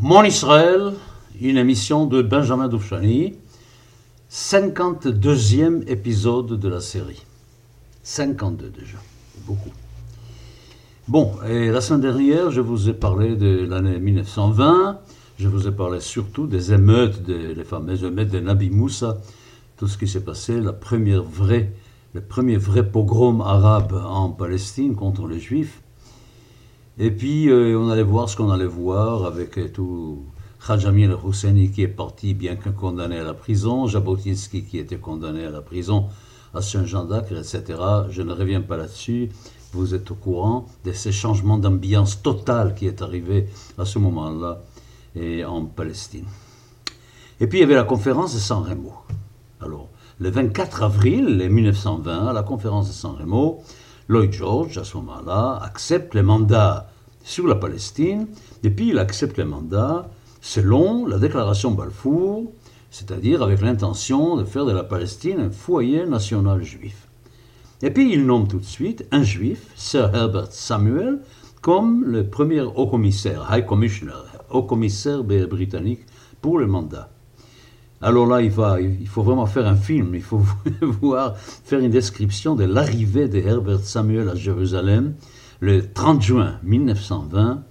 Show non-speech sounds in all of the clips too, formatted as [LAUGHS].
Mon Israël, une émission de Benjamin Doufchani, 52e épisode de la série. 52 déjà, beaucoup. Bon, et la semaine dernière, je vous ai parlé de l'année 1920, je vous ai parlé surtout des émeutes, des, les fameuses émeutes de Nabi Moussa, tout ce qui s'est passé, la première vraie, le premier vrai pogrom arabe en Palestine contre les Juifs. Et puis, euh, on allait voir ce qu'on allait voir avec euh, tout Khajamil Hosseini qui est parti, bien que condamné à la prison, Jabotinsky qui était condamné à la prison à Saint-Jean d'Acre, etc. Je ne reviens pas là-dessus. Vous êtes au courant de ces changements d'ambiance totale qui est arrivé à ce moment-là et en Palestine. Et puis il y avait la conférence de San Remo. Alors, le 24 avril 1920, à la conférence de San Remo, Lloyd George, à ce moment-là, accepte le mandat sur la Palestine, et puis il accepte le mandat selon la déclaration Balfour, c'est-à-dire avec l'intention de faire de la Palestine un foyer national juif. Et puis il nomme tout de suite un juif, Sir Herbert Samuel, comme le premier haut-commissaire, High Commissioner, haut-commissaire britannique pour le mandat. Alors là, il, va, il faut vraiment faire un film, il faut [LAUGHS] voir, faire une description de l'arrivée de Herbert Samuel à Jérusalem le 30 juin 1920.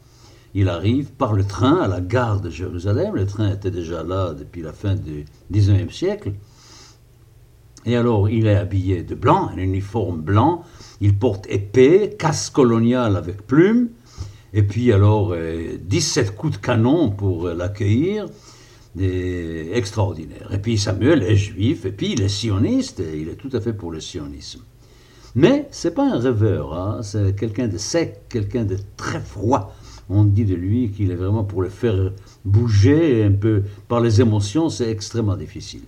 Il arrive par le train à la gare de Jérusalem. Le train était déjà là depuis la fin du 19e siècle. Et alors, il est habillé de blanc, un uniforme blanc. Il porte épée, casque colonial avec plumes. Et puis, alors, 17 euh, coups de canon pour euh, extraordinaire. Et puis Samuel est juif, et puis il est sioniste, et il est tout à fait pour le sionisme. Mais c'est pas un rêveur, hein. c'est quelqu'un de sec, quelqu'un de très froid. On dit de lui qu'il est vraiment pour le faire bouger un peu par les émotions, c'est extrêmement difficile.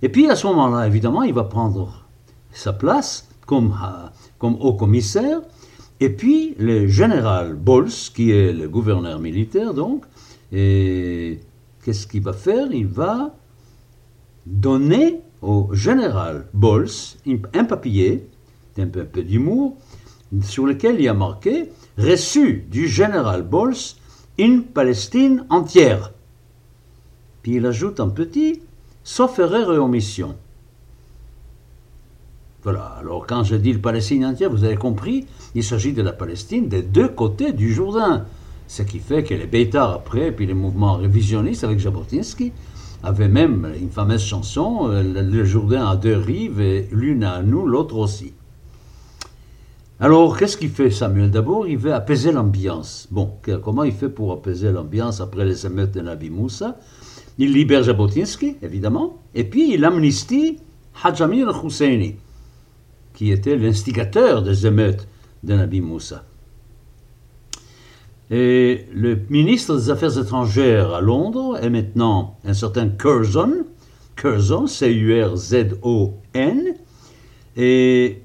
Et puis à ce moment-là, évidemment, il va prendre sa place comme, euh, comme haut commissaire. Et puis le général Bols, qui est le gouverneur militaire donc, et qu'est-ce qu'il va faire? Il va donner au général Bols un papier, un peu, d'humour, sur lequel il a marqué Reçu du général Bols une Palestine entière. Puis il ajoute en petit Sauf erreur et omission. Voilà, alors quand je dis le Palestine entière, vous avez compris, il s'agit de la Palestine des deux côtés du Jourdain. Ce qui fait que les Beitar après, puis les mouvements révisionnistes avec Jabotinsky, avaient même une fameuse chanson, euh, Le Jourdain a deux rives, et l'une à nous, l'autre aussi. Alors, qu'est-ce qu'il fait Samuel? D'abord, il veut apaiser l'ambiance. Bon, comment il fait pour apaiser l'ambiance après les émeutes de Nabi Moussa? Il libère Jabotinsky, évidemment, et puis il amnistie Hajamir Husseini, qui était l'instigateur des émeutes de Nabi Moussa. Et le ministre des Affaires étrangères à Londres est maintenant un certain Curzon, Curzon, C-U-R-Z-O-N, et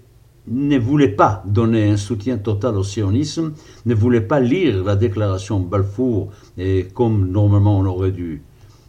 ne voulait pas donner un soutien total au sionisme, ne voulait pas lire la déclaration Balfour et comme normalement on aurait dû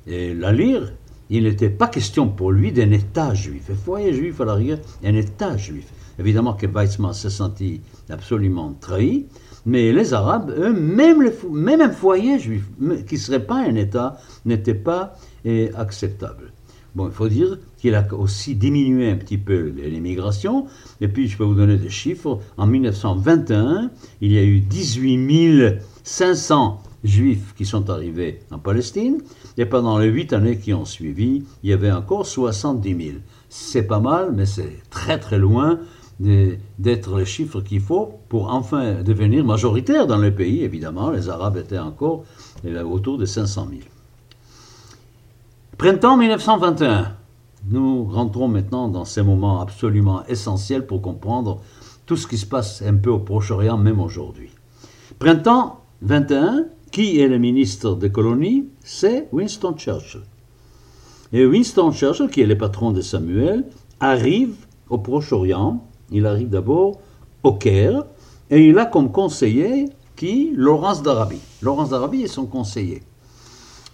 la lire. Il n'était pas question pour lui d'un État juif, un foyer juif à l'arrière, un État juif. Évidemment que Weizmann s'est senti absolument trahi, mais les Arabes, eux, même, un foyer juif qui ne serait pas un État, n'était pas eh, acceptable. Bon, il faut dire qu'il a aussi diminué un petit peu l'immigration. Et puis, je peux vous donner des chiffres. En 1921, il y a eu 18 500 juifs qui sont arrivés en Palestine. Et pendant les huit années qui ont suivi, il y avait encore 70 000. C'est pas mal, mais c'est très très loin d'être les chiffres qu'il faut pour enfin devenir majoritaire dans le pays. Évidemment, les Arabes étaient encore autour de 500 000. Printemps 1921. Nous rentrons maintenant dans ces moments absolument essentiels pour comprendre tout ce qui se passe un peu au Proche-Orient, même aujourd'hui. Printemps 21, qui est le ministre des colonies? C'est Winston Churchill. Et Winston Churchill, qui est le patron de Samuel, arrive au Proche-Orient il arrive d'abord au Caire et il a comme conseiller qui? Laurence d'Arabie. Laurence d'Arabie est son conseiller.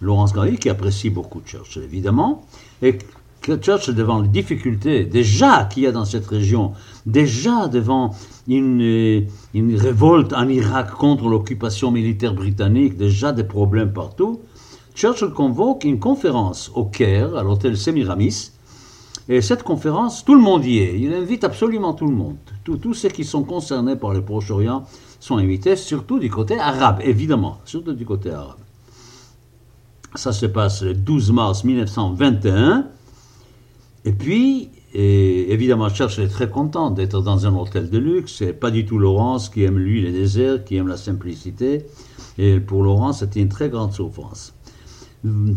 Laurence d'Arabie qui apprécie beaucoup Churchill évidemment. Et Churchill, devant les difficultés déjà qu'il y a dans cette région, déjà devant une, une révolte en Irak contre l'occupation militaire britannique, déjà des problèmes partout, Churchill convoque une conférence au Caire, à l'hôtel Semiramis, et cette conférence, tout le monde y est. Il invite absolument tout le monde. Tous ceux qui sont concernés par le Proche-Orient sont invités, surtout du côté arabe, évidemment, surtout du côté arabe. Ça se passe le 12 mars 1921. Et puis, évidemment, Churchill est très content d'être dans un hôtel de luxe. C'est pas du tout Laurence qui aime lui les déserts, qui aime la simplicité. Et pour Laurence, c'était une très grande souffrance.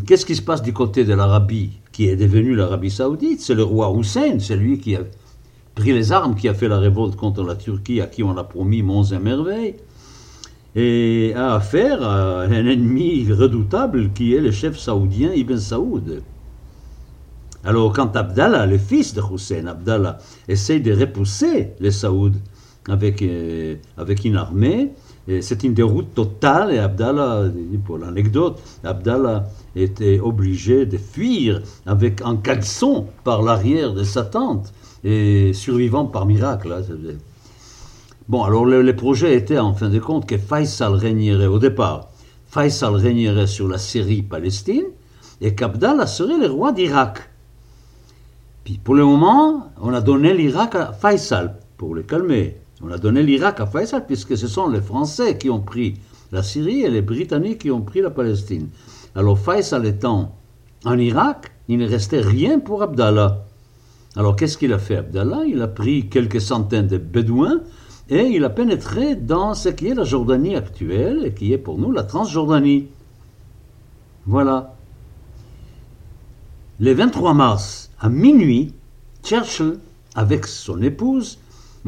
Qu'est-ce qui se passe du côté de l'Arabie, qui est devenue l'Arabie saoudite C'est le roi Hussein, c'est lui qui a pris les armes, qui a fait la révolte contre la Turquie, à qui on a promis monts et merveilles, et a affaire à un ennemi redoutable qui est le chef saoudien Ibn Saoud. Alors quand Abdallah, le fils de Hussein, Abdallah, essaye de repousser les Saouds avec, euh, avec une armée, c'est une déroute totale et Abdallah, pour l'anecdote, Abdallah était obligé de fuir avec un caleçon par l'arrière de sa tente et survivant par miracle. Hein, bon, alors le, projet était en fin de compte que Faisal régnerait au départ. Faisal régnerait sur la Syrie Palestine et qu'Abdallah serait le roi d'Irak. Puis pour le moment, on a donné l'Irak à Faisal pour le calmer. On a donné l'Irak à Faisal puisque ce sont les Français qui ont pris la Syrie et les Britanniques qui ont pris la Palestine. Alors Faisal étant en Irak, il ne restait rien pour Abdallah. Alors qu'est-ce qu'il a fait Abdallah? Il a pris quelques centaines de Bédouins et il a pénétré dans ce qui est la Jordanie actuelle et qui est pour nous la Transjordanie. Voilà. Le 23 mars, à minuit, Churchill, avec son épouse,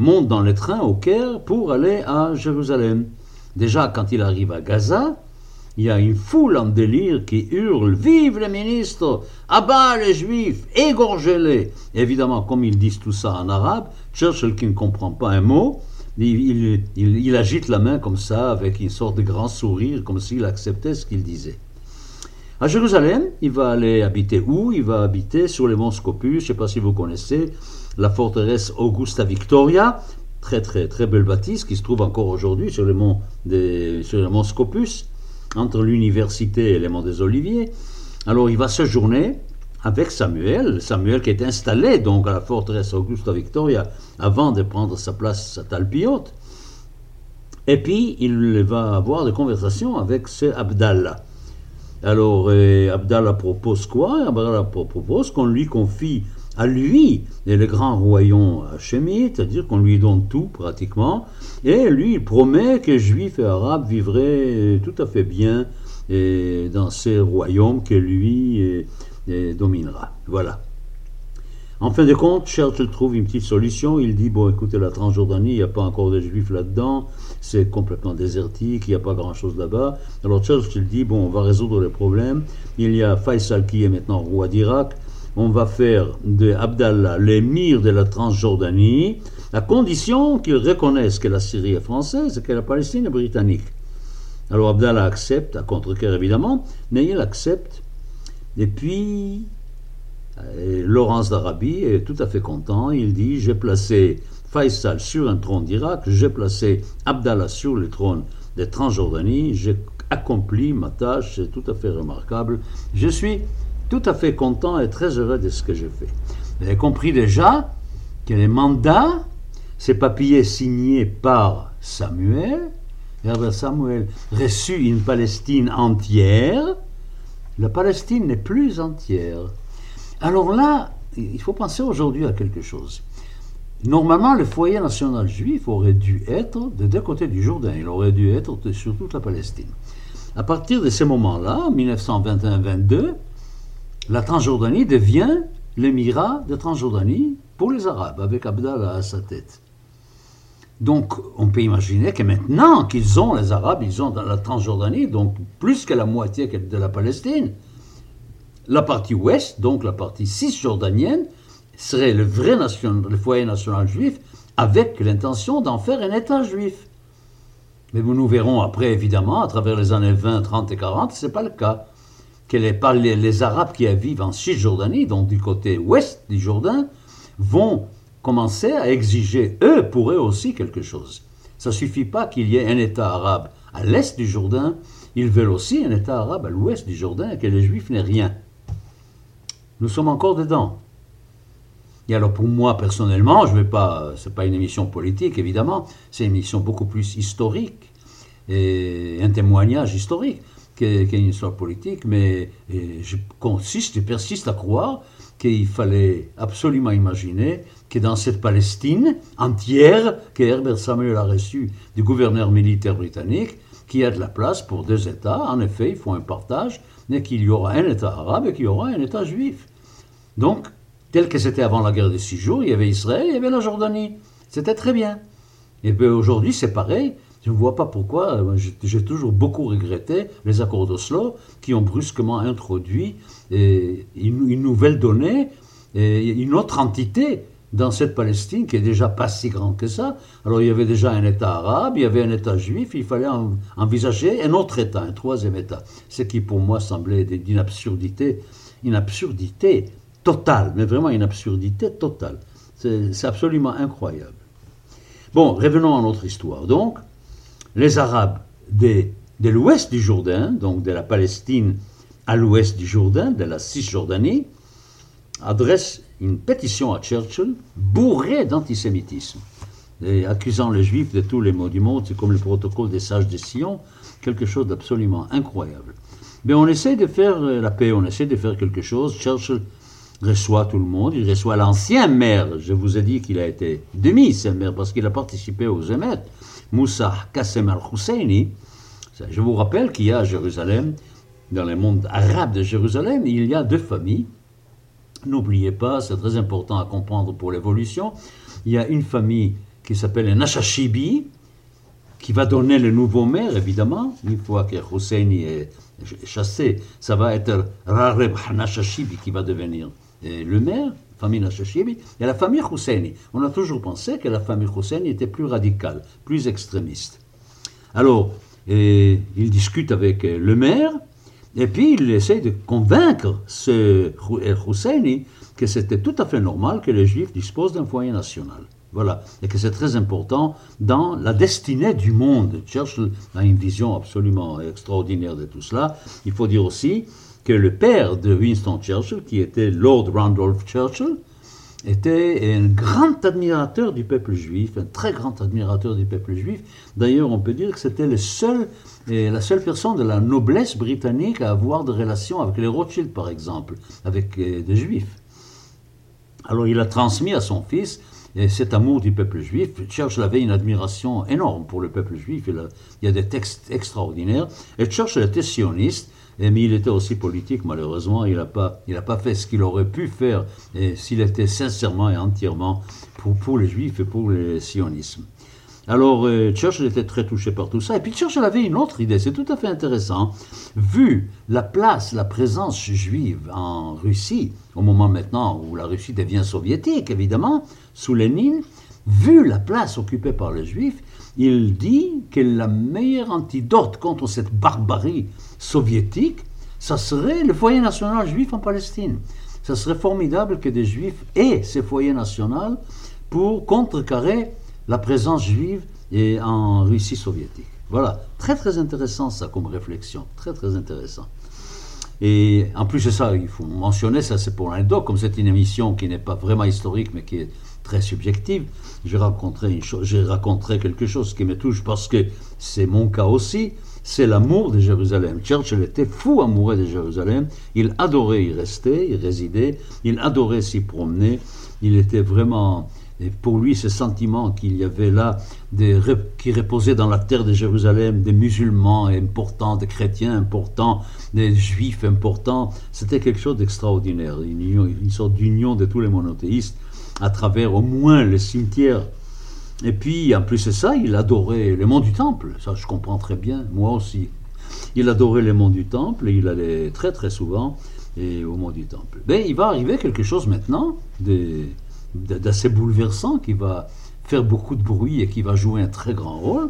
monte dans le train au Caire pour aller à Jérusalem. Déjà, quand il arrive à Gaza, il y a une foule en délire qui hurle Vive les ministres Abat les juifs Égorgez-les Évidemment, comme ils disent tout ça en arabe, Churchill, qui ne comprend pas un mot, il, il, agite la main comme ça, avec une sorte de grand sourire, comme s'il acceptait ce qu'il disait. À Jérusalem, il va aller habiter où? Il va habiter sur les monts Scopus, je ne sais pas si vous connaissez, la forteresse Augusta Victoria, très très très belle bâtisse qui se trouve encore aujourd'hui sur, le mont sur le mont Scopus, entre l'université et les monts des Oliviers. Alors il va séjourner avec Samuel, Samuel qui est installé donc à la forteresse Augusta Victoria avant de prendre sa place à Talpiot. Et puis il va avoir des conversations avec ce Abdallah. Alors Abdallah propose quoi? Abdallah propose qu'on lui confie à lui et le grand royaume hachémite, c'est-à-dire qu'on lui donne tout pratiquement, et lui il promet que juifs et arabes vivraient tout à fait bien et dans ces royaumes que lui dominera. Voilà. En fin de compte, Churchill trouve une petite solution. Il dit Bon, écoutez, la Transjordanie, il n'y a pas encore de juifs là-dedans, c'est complètement désertique, il n'y a pas grand-chose là-bas. Alors Churchill dit Bon, on va résoudre le problème. Il y a Faisal qui est maintenant roi d'Irak on va faire de Abdallah l'émir de la Transjordanie, à condition qu'il reconnaisse que la Syrie est française et que la Palestine est britannique. Alors Abdallah accepte, à contre-cœur évidemment, mais il accepte. Et puis, euh, Laurence d'Arabie est tout à fait content. Il dit J'ai placé Faisal sur un trône d'Irak, j'ai placé Abdallah sur le trône de Transjordanie, j'ai accompli ma tâche, c'est tout à fait remarquable. Je suis tout à fait content et très heureux de ce que je fais. Vous avez compris déjà que les mandats, ces papiers signés par Samuel, Herbert Samuel reçu une Palestine entière, la Palestine n'est plus entière. Alors là, il faut penser aujourd'hui à quelque chose. Normalement, le foyer national juif aurait dû être de deux côtés du Jourdain, il aurait dû être sur toute la Palestine. À partir de ce moment-là, 1921-22, la Transjordanie devient l'émirat de Transjordanie pour les Arabes, avec Abdallah à sa tête. Donc, on peut imaginer que maintenant qu'ils ont, les Arabes, ils ont dans la Transjordanie, donc plus que la moitié de la Palestine, la partie ouest, donc la partie cisjordanienne, serait le vrai le foyer national juif, avec l'intention d'en faire un État juif. Mais nous verrons après, évidemment, à travers les années 20, 30 et 40, ce n'est pas le cas. Que les, Arabes qui vivent en Cisjordanie, donc du côté ouest du Jourdain, vont commencer à exiger, eux, pour eux aussi, quelque chose. Ça ne suffit pas qu'il y ait un État arabe à l'est du Jourdain, ils veulent aussi un État arabe à l'ouest du Jourdain et que les Juifs n'aient rien. Nous sommes encore dedans. Et alors pour moi personnellement, je vais pas, c'est pas une émission politique évidemment, c'est une émission beaucoup plus historique et un témoignage historique qu'une histoire politique, mais je consiste et persiste à croire qu'il fallait absolument imaginer que dans cette Palestine entière que Herbert Samuel a reçue du gouverneur militaire britannique, qu'il y a de la place pour deux États. En effet, il faut un partage, mais qu'il y aura un État arabe et qu'il y aura un État juif. Donc, tel que c'était avant la guerre des six jours, il y avait Israël, il y avait la Jordanie. C'était très bien. Et bien aujourd'hui, c'est pareil. Je ne vois pas pourquoi, euh, j'ai toujours beaucoup regretté les accords d'Oslo qui ont brusquement introduit une, une nouvelle donnée, et une autre entité dans cette Palestine qui est déjà pas si grande que ça. Alors il y avait déjà un État arabe, il y avait un État juif, il fallait envisager un autre État, un troisième État. Ce qui pour moi semblait d'une absurdité, une absurdité totale, mais vraiment une absurdité totale. C'est absolument incroyable. Bon, revenons à notre histoire. Donc, les Arabes de, l'ouest du Jourdain, donc de la Palestine à l'ouest du Jourdain, de la Cisjordanie, adressent une pétition à Churchill bourrée d'antisémitisme, accusant les Juifs de tous les maux du monde, c'est comme le protocole des sages de Sion, quelque chose d'absolument incroyable. Mais on essaie de faire la paix, on essaie de faire quelque chose. Churchill reçoit tout le monde, il reçoit l'ancien maire, je vous ai dit qu'il a été demi ce maire parce qu'il a participé aux émeutes, Moussa Qassem al-Husseini. Je vous rappelle qu'il y a à Jérusalem, dans le monde arabe de Jérusalem, il y a deux familles. N'oubliez pas, c'est très important à comprendre pour l'évolution. Il y a une famille qui s'appelle les Nashashibi, qui va donner le nouveau maire, évidemment. Une fois que Husseini est chassé, ça va être Rareb Nashashibi qui va devenir le maire, famille Nashashibi, et la famille Husseini. On a toujours pensé que la famille Husseini était plus radicale, plus extrémiste. Alors, il discute avec le maire, et puis il essaie de convaincre ce Husseini que c'était tout à fait normal que les Juifs disposent d'un foyer national. Voilà, et que c'est très important dans la destinée du monde. Churchill a une vision absolument extraordinaire de tout cela. Il faut dire aussi que le père de Winston Churchill, qui était Lord Randolph Churchill, était un grand admirateur du peuple juif, un très grand admirateur du peuple juif. D'ailleurs, on peut dire que c'était le seul, la seule personne de la noblesse britannique à avoir des relations avec les Rothschild, par exemple, avec euh, des juifs. Alors, il a transmis à son fils cet amour du peuple juif. Churchill avait une admiration énorme pour le peuple juif. Il y a des textes extraordinaires. Et Churchill était sioniste mais il était aussi politique, malheureusement. Il n'a pas, pas fait ce qu'il aurait pu faire s'il était sincèrement et entièrement pour, pour les juifs et pour le sionisme. Alors, euh, Churchill était très touché par tout ça. Et puis Churchill avait une autre idée, c'est tout à fait intéressant. Vu la place, la présence juive en Russie, au moment maintenant où la Russie devient soviétique, évidemment, sous Lénine, vu la place occupée par les juifs, il dit que la meilleure antidote contre cette barbarie soviétique, ça serait le foyer national juif en Palestine. Ça serait formidable que des juifs aient ce foyer national pour contrecarrer la présence juive en Russie soviétique. Voilà, très très intéressant ça comme réflexion, très très intéressant. Et en plus de ça, il faut mentionner, ça c'est pour l'anecdote, comme c'est une émission qui n'est pas vraiment historique mais qui est très subjective, j'ai raconté, raconté quelque chose qui me touche parce que c'est mon cas aussi c'est l'amour de Jérusalem. Churchill était fou amoureux de Jérusalem. Il adorait y rester, y résider. Il adorait s'y promener. Il était vraiment, et pour lui, ce sentiment qu'il y avait là, qui reposait dans la terre de Jérusalem, des musulmans importants, des chrétiens importants, des juifs importants, c'était quelque chose d'extraordinaire. Une, une sorte d'union de tous les monothéistes à travers au moins le cimetière et puis, en plus de ça, il adorait les monts du Temple. Ça, je comprends très bien, moi aussi. Il adorait les monts du Temple et il allait très très souvent et au mont du Temple. Mais il va arriver quelque chose maintenant d'assez bouleversant qui va faire beaucoup de bruit et qui va jouer un très grand rôle.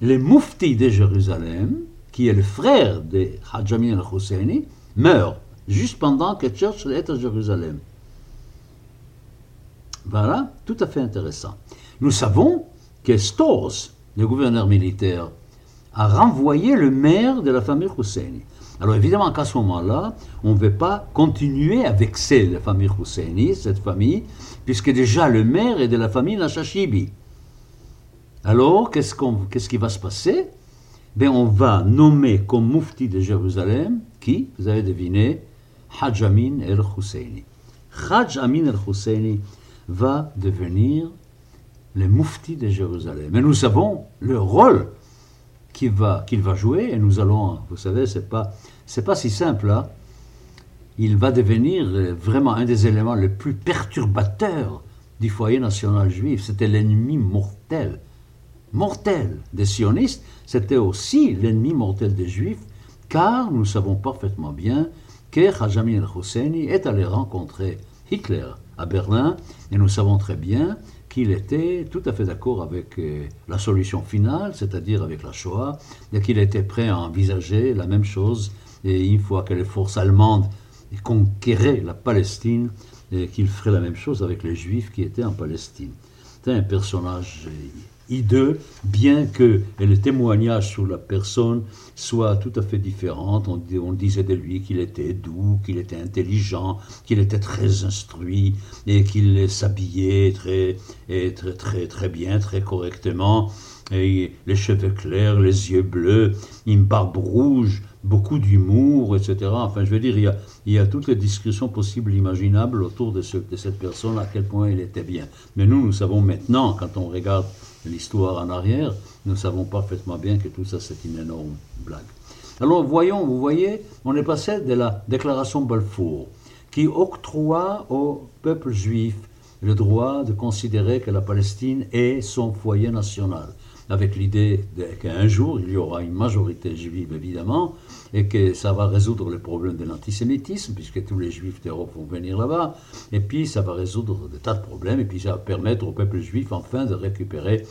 Les mouftis de Jérusalem, qui est le frère de Hajjami al-Husseini, meurt, juste pendant que Churchill est à Jérusalem. Voilà, tout à fait intéressant. Nous savons que Stores, le gouverneur militaire, a renvoyé le maire de la famille Husseini. Alors évidemment qu'à ce moment-là, on ne veut pas continuer à vexer la famille Husseini, cette famille, puisque déjà le maire est de la famille Nashashibi. Alors, qu'est-ce, qu'est-ce qui va se passer? Ben, On va nommer comme mufti de Jérusalem, qui, vous avez deviné, Hajj Amin el-Husseini. Hajj Amin el-Husseini va devenir le mufti de Jérusalem. Et nous savons le rôle qu'il va, jouer, et nous allons, vous savez, c'est pas, c'est pas si simple. Hein. Il va devenir vraiment un des éléments les plus perturbateurs du foyer national juif. C'était l'ennemi mortel, mortel des sionistes. C'était aussi l'ennemi mortel des juifs, car nous savons parfaitement bien que Hajami el-Husseini est allé rencontrer Hitler à Berlin, et nous savons très bien qu'il était tout à fait d'accord avec euh, la solution finale, c'est-à-dire avec la Shoah, et qu'il était prêt à envisager la même chose, et une fois que les forces allemandes conquéraient la Palestine, qu'il ferait la même chose avec les Juifs qui étaient en Palestine. C'était un personnage euh, hideux, bien que le témoignage sur la personne soit tout à fait différent. On, disait de lui qu'il était doux, qu'il était intelligent, qu'il était très instruit et qu'il s'habillait très, très, très, très bien, très correctement. Et les cheveux clairs, les yeux bleus, une barbe rouge, beaucoup d'humour, etc. Enfin, je veux dire, il y, a, toutes les discussions possibles, imaginables autour de, de cette personne, à quel point il était bien. Mais nous, nous savons maintenant, quand on regarde l'histoire en arrière, nous savons parfaitement bien que tout ça c'est une énorme blague. Alors voyons, vous voyez, on est passé de la déclaration Balfour, qui octroie au peuple juif le droit de considérer que la Palestine est son foyer national avec l'idée qu'un jour il y aura une majorité juive évidemment, et que ça va résoudre le problème de l'antisémitisme, puisque tous les juifs d'Europe vont venir là-bas, et puis ça va résoudre des tas de problèmes, et puis ça va permettre au peuple juif enfin de récupérer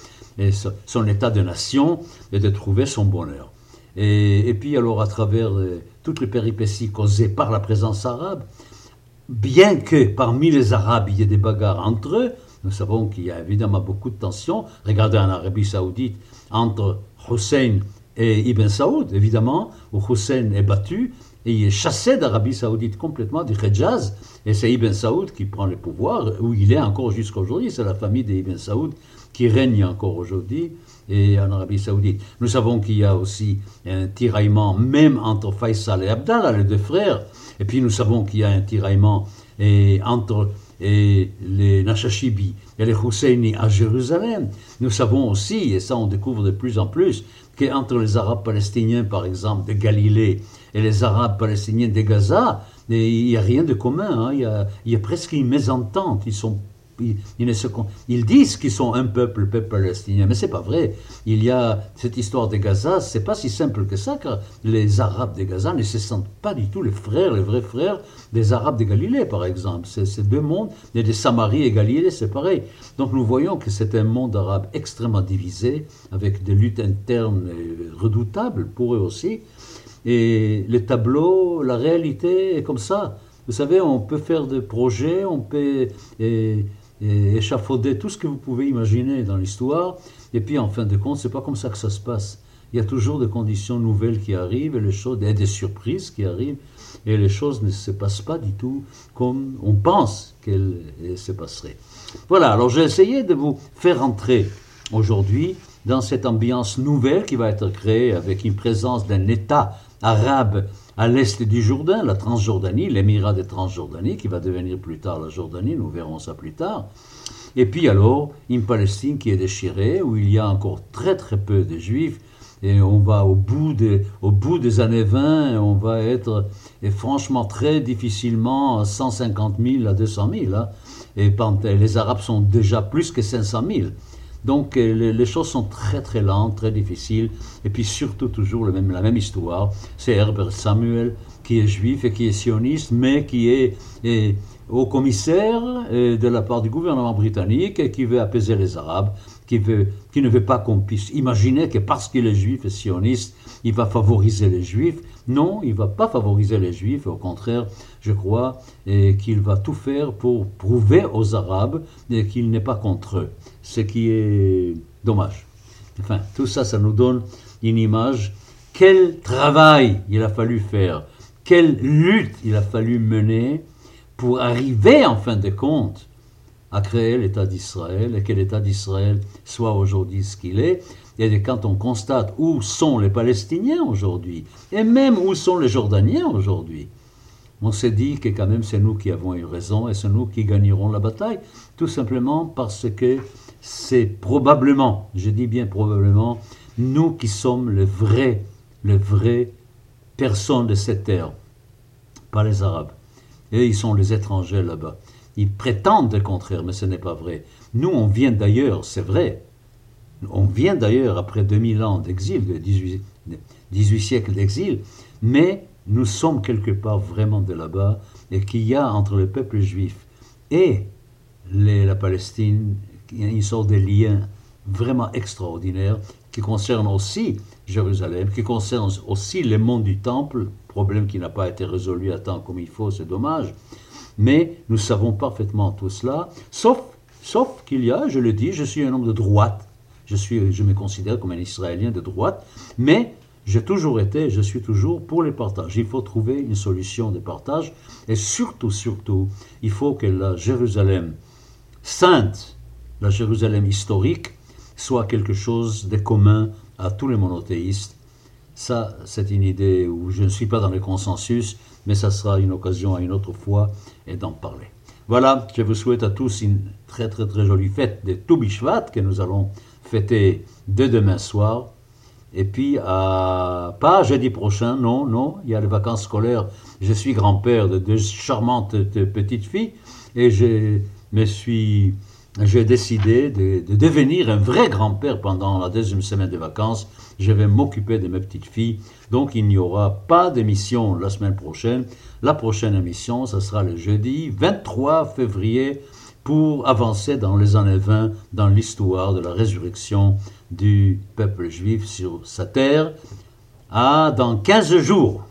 son état de nation et de trouver son bonheur. Et, et puis alors à travers euh, toutes les péripéties causées par la présence arabe, bien que parmi les Arabes il y ait des bagarres entre eux, nous savons qu'il y a évidemment beaucoup de tensions. Regardez en Arabie saoudite entre Hussein et Ibn Saoud, évidemment, où Hussein est battu et il est chassé d'Arabie saoudite complètement, du Hejaz, et c'est Ibn Saoud qui prend le pouvoir, où il est encore jusqu'à aujourd'hui. C'est la famille d'Ibn Saoud qui règne encore aujourd'hui et en Arabie Saoudite. Nous savons qu'il y a aussi un tiraillement même entre Faisal et Abdallah, les deux frères. Et puis nous savons qu'il y a un tiraillement entre et les Nashashibi et les Husseini à Jérusalem. Nous savons aussi, et ça on découvre de plus en plus, qu'entre les Arabes palestiniens, par exemple, de Galilée, et les Arabes palestiniens de Gaza, il n'y a rien de commun. Hein. Il, y a, il, y a, presque une mésentente. Ils sont ils, disent qu'ils sont un peuple, le peuple palestinien, mais c'est pas vrai. Il y a cette histoire de Gaza, c'est pas si simple que ça, car les Arabes de Gaza ne se sentent pas du tout les frères, les vrais frères des Arabes de Galilée, par exemple. C'est deux mondes, et des Samarie et Galilée, c'est pareil. Donc nous voyons que c'est un monde arabe extrêmement divisé, avec des luttes internes redoutables pour eux aussi. Et les tableaux, la réalité est comme ça. Vous savez, on peut faire des projets, on peut échafauder tout ce que vous pouvez imaginer dans l'histoire. Et puis, en fin de compte, c'est pas comme ça que ça se passe. Il y a toujours des conditions nouvelles qui arrivent, et les choses, et des surprises qui arrivent, et les choses ne se passent pas du tout comme on pense qu'elles se passeraient. Voilà, alors j'ai essayé de vous faire entrer aujourd'hui dans cette ambiance nouvelle qui va être créée avec une présence d'un État arabe à l'est du Jourdain, la Transjordanie, l'émirat de Transjordanie, qui va devenir plus tard la Jordanie, nous verrons ça plus tard. Et puis alors, une Palestine qui est déchirée, où il y a encore très très peu de juifs, et on va au bout des, au bout des années 20, on va être et franchement très difficilement 150 000 à 200 000. Hein. et les Arabes sont déjà plus que 500 000. Donc euh, les, choses sont très très lentes, très difficiles, et puis surtout toujours la même, histoire. C'est Herbert Samuel qui est juif et qui est sioniste, mais qui est, au commissaire euh, de la part du gouvernement britannique et qui veut apaiser les Arabes, qui, qui ne veut pas qu'on puisse imaginer que parce qu'il est juif et sioniste, il va favoriser les juifs. Non, il ne va pas favoriser les Juifs, au contraire, je crois qu'il va tout faire pour prouver aux Arabes qu'il n'est pas contre eux, ce qui est dommage. Enfin, tout ça, ça nous donne une image. Quel travail il a fallu faire, quelle lutte il a fallu mener pour arriver en fin de compte à créer l'État d'Israël et que l'État d'Israël soit aujourd'hui ce qu'il est. Et quand on constate où sont les Palestiniens aujourd'hui, et même où sont les Jordaniens aujourd'hui, on s'est dit que quand même c'est nous qui avons eu raison et c'est nous qui gagnerons la bataille, tout simplement parce que c'est probablement, je dis bien probablement, nous qui sommes les vrais, les vraies personnes de cette terre, pas les Arabes. Et ils sont les étrangers là-bas. Ils prétendent le contraire, mais ce n'est pas vrai. Nous, on vient d'ailleurs, c'est vrai. On vient d'ailleurs après 2000 ans d'exil, 18, 18 siècles d'exil, mais nous sommes quelque part vraiment de là-bas et qu'il y a entre le peuple juif et la Palestine une sorte de lien vraiment extraordinaire qui concerne aussi Jérusalem, qui concerne aussi le monde du temple, problème qui n'a pas été résolu à temps comme il faut, c'est dommage. Mais nous savons parfaitement tout cela, sauf, sauf qu'il y a, je le dis, je suis un homme de droite, je, suis, je me considère comme un Israélien de droite, mais j'ai toujours été, je suis toujours pour les partages. Il faut trouver une solution de partage, et surtout, surtout, il faut que la Jérusalem sainte, la Jérusalem historique, soit quelque chose de commun à tous les monothéistes. Ça, c'est une idée où je ne suis pas dans le consensus, mais ça sera une occasion à une autre fois d'en parler. Voilà, je vous souhaite à tous une très très très jolie fête de Toubishvat que nous allons fêter dès demain soir. Et puis, pas jeudi prochain, non, non, il y a les vacances scolaires. Je suis grand-père de deux charmantes petites filles et je me suis j'ai décidé de, devenir un vrai grand-père pendant la deuxième semaine de vacances. Je vais m'occuper de mes petites filles. Donc il n'y aura pas d'émission la semaine prochaine. La prochaine émission, ce sera le jeudi 23 février pour avancer dans les années 20 dans l'histoire de la résurrection du peuple juif sur sa terre. À dans 15 jours.